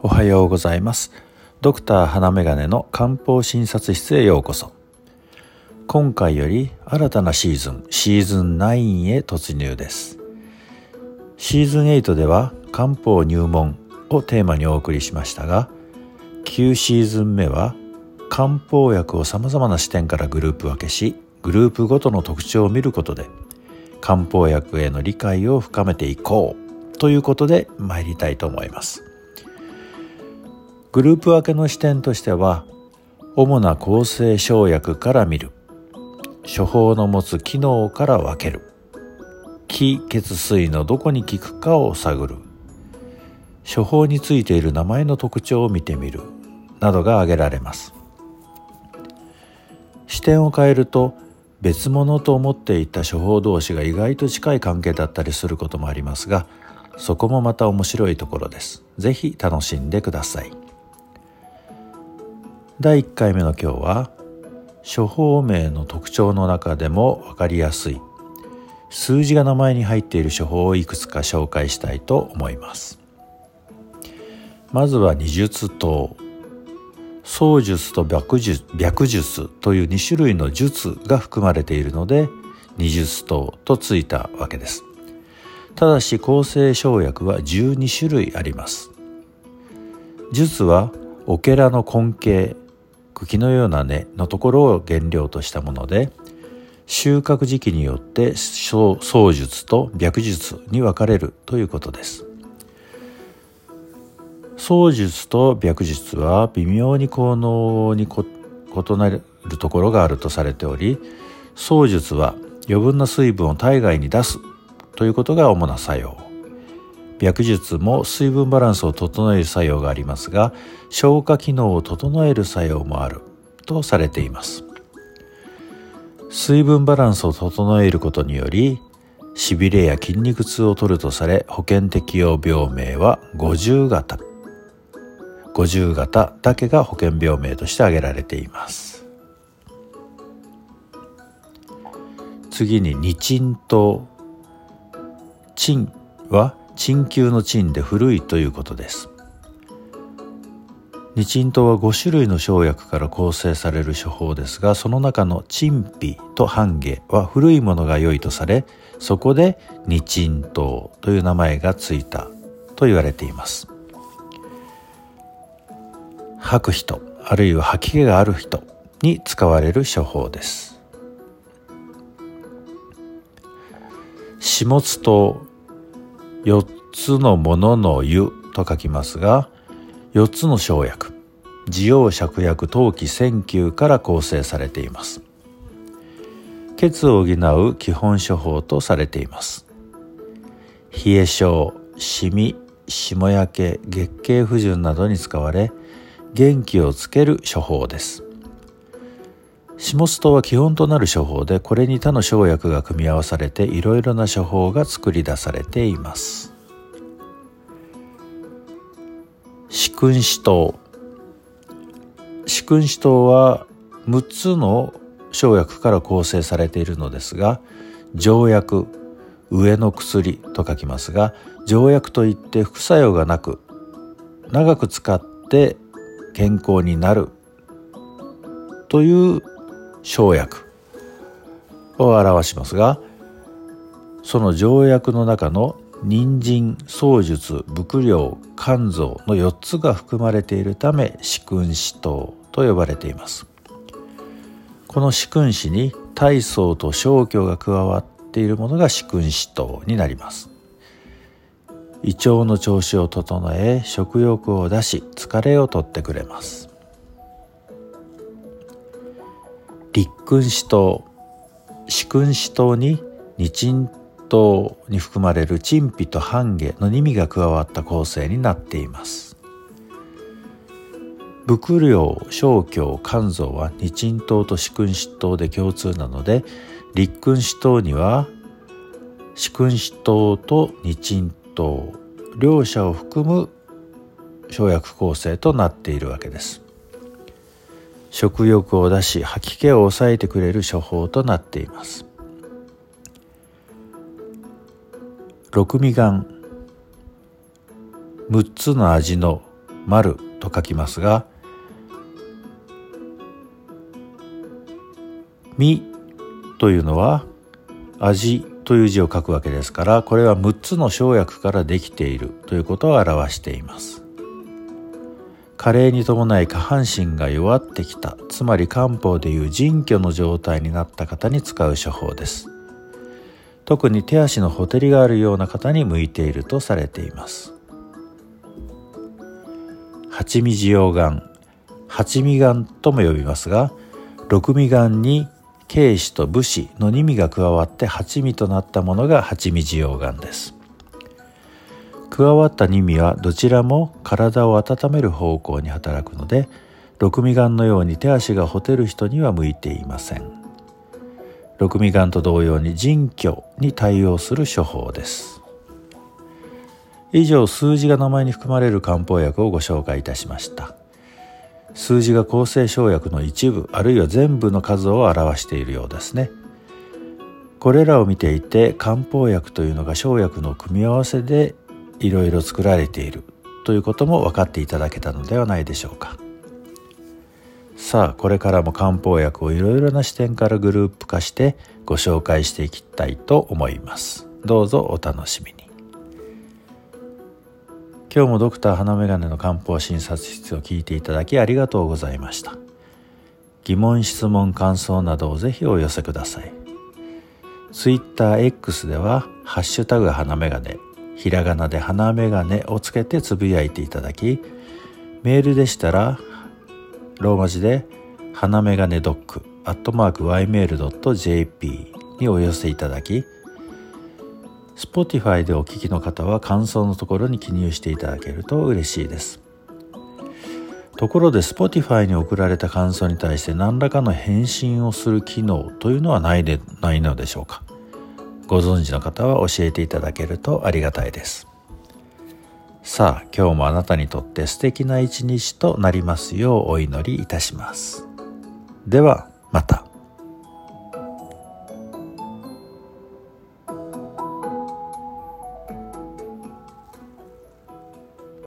おはようございます。ドクター花眼鏡の漢方診察室へようこそ。今回より新たなシーズンシーズン9へ突入です。シーズン8では漢方入門をテーマにお送りしましたが9シーズン目は漢方薬をさまざまな視点からグループ分けしグループごとの特徴を見ることで漢方薬への理解を深めていこうということで参りたいと思います。グループ分けの視点としては主な構成生薬から見る。処方の持つ機能から分ける。気血水のどこに効くかを探る。処方についている名前の特徴を見てみる。などが挙げられます。視点を変えると別物と思っていた処方同士が意外と近い関係だったりすることもありますがそこもまた面白いところです。是非楽しんでください。第1回目の今日は処方名の特徴の中でも分かりやすい数字が名前に入っている処方をいくつか紹介したいと思います。まずは二術刀。槍術と白術白術という2種類の術が含まれているので二術刀とついたわけです。ただし構成生薬は12種類あります。術はオケラの根茎茎のような根のところを原料としたもので収穫時期によって槍術と白術に分かれるということです。槍術と白術は微妙に効能に異なるところがあるとされており槍術は余分な水分を体外に出すということが主な作用。白術も水分バランスを整える作用がありますが消化機能を整える作用もあるとされています。水分バランスを整えることによりしびれや筋肉痛を取るとされ保険適用病名は50型。50型だけが保険病名として挙げられています。次に二鎮と鎮は鎮級の鎮で古いということです。日鎮湯は5種類の生薬から構成される処方ですがその中の鎮脾と半下は古いものが良いとされそこで日鎮湯という名前がついたと言われています。吐く人あるいは吐き気がある人に使われる処方です。始末と4つのものの湯と書きますが4つの生薬滋養芍薬陶器千球から構成されています。血を補う基本処方とされています。冷え症シミ霜焼け月経不順などに使われ元気をつける処方です。始末とは基本となる処方でこれに他の生薬が組み合わされていろいろな処方が作り出されています。四君子糖。四君子糖は6つの生薬から構成されているのですが条薬上の薬と書きますが条薬といって副作用がなく長く使って健康になるという生薬を表しますがその条約の中の人参草術伏量肝臓の4つが含まれているため四君子糖と呼ばれています。この四君子に体操と消去が加わっているものが四君子糖になります。胃腸の調子を整え食欲を出し疲れを取ってくれます。立君子糖四君子糖に二鎮糖に含まれる陳皮と半下の2味が加わった構成になっています。伏量小胸肝臓は二鎮糖と四君子糖で共通なので立君子糖には四君子糖と二鎮糖両者を含む生薬構成となっているわけです。食欲を出し吐き気を抑えてくれる処方となっています。六味丸。6つの味の丸と書きますがみというのは味という字を書くわけですからこれは6つの生薬からできているということを表しています。加齢に伴い下半身が弱ってきたつまり漢方でいう腎虚の状態になった方に使う処方です。特に手足のほてりがあるような方に向いているとされています。八味滋養丸八味丸とも呼びますが六味丸に慶子と武士の2味が加わって八味となったものが八味滋養丸です。加わった2味はどちらも体を温める方向に働くので六味丸のように手足がほてる人には向いていません。六味丸と同様に腎虚に対応する処方です。以上数字が名前に含まれる漢方薬をご紹介いたしました。数字が構成生薬の一部あるいは全部の数を表しているようですね。これらを見ていて漢方薬というのが生薬の組み合わせでいろいろ作られている。ということも分かっていただけたのではないでしょうか。さあこれからも漢方薬をいろいろな視点からグループ化してご紹介していきたいと思います。どうぞお楽しみに。今日もドクター花眼鏡の漢方診察室を聞いていただきありがとうございました。疑問質問感想などをぜひお寄せください。TwitterX では「ハッシュタグ花眼鏡」ひらがなで花眼鏡をつけてつぶやいていただきメールでしたらローマ字で花眼鏡ドックアットマーク ymail.jp にお寄せいただき Spotify でお聞きの方は感想のところに記入していただけると嬉しいです。ところで Spotify に送られた感想に対して何らかの返信をする機能というのはないでないのでしょうか？ご存知の方は教えていただけるとありがたいです。さあ今日もあなたにとって素敵な一日となりますようお祈りいたします。ではまた。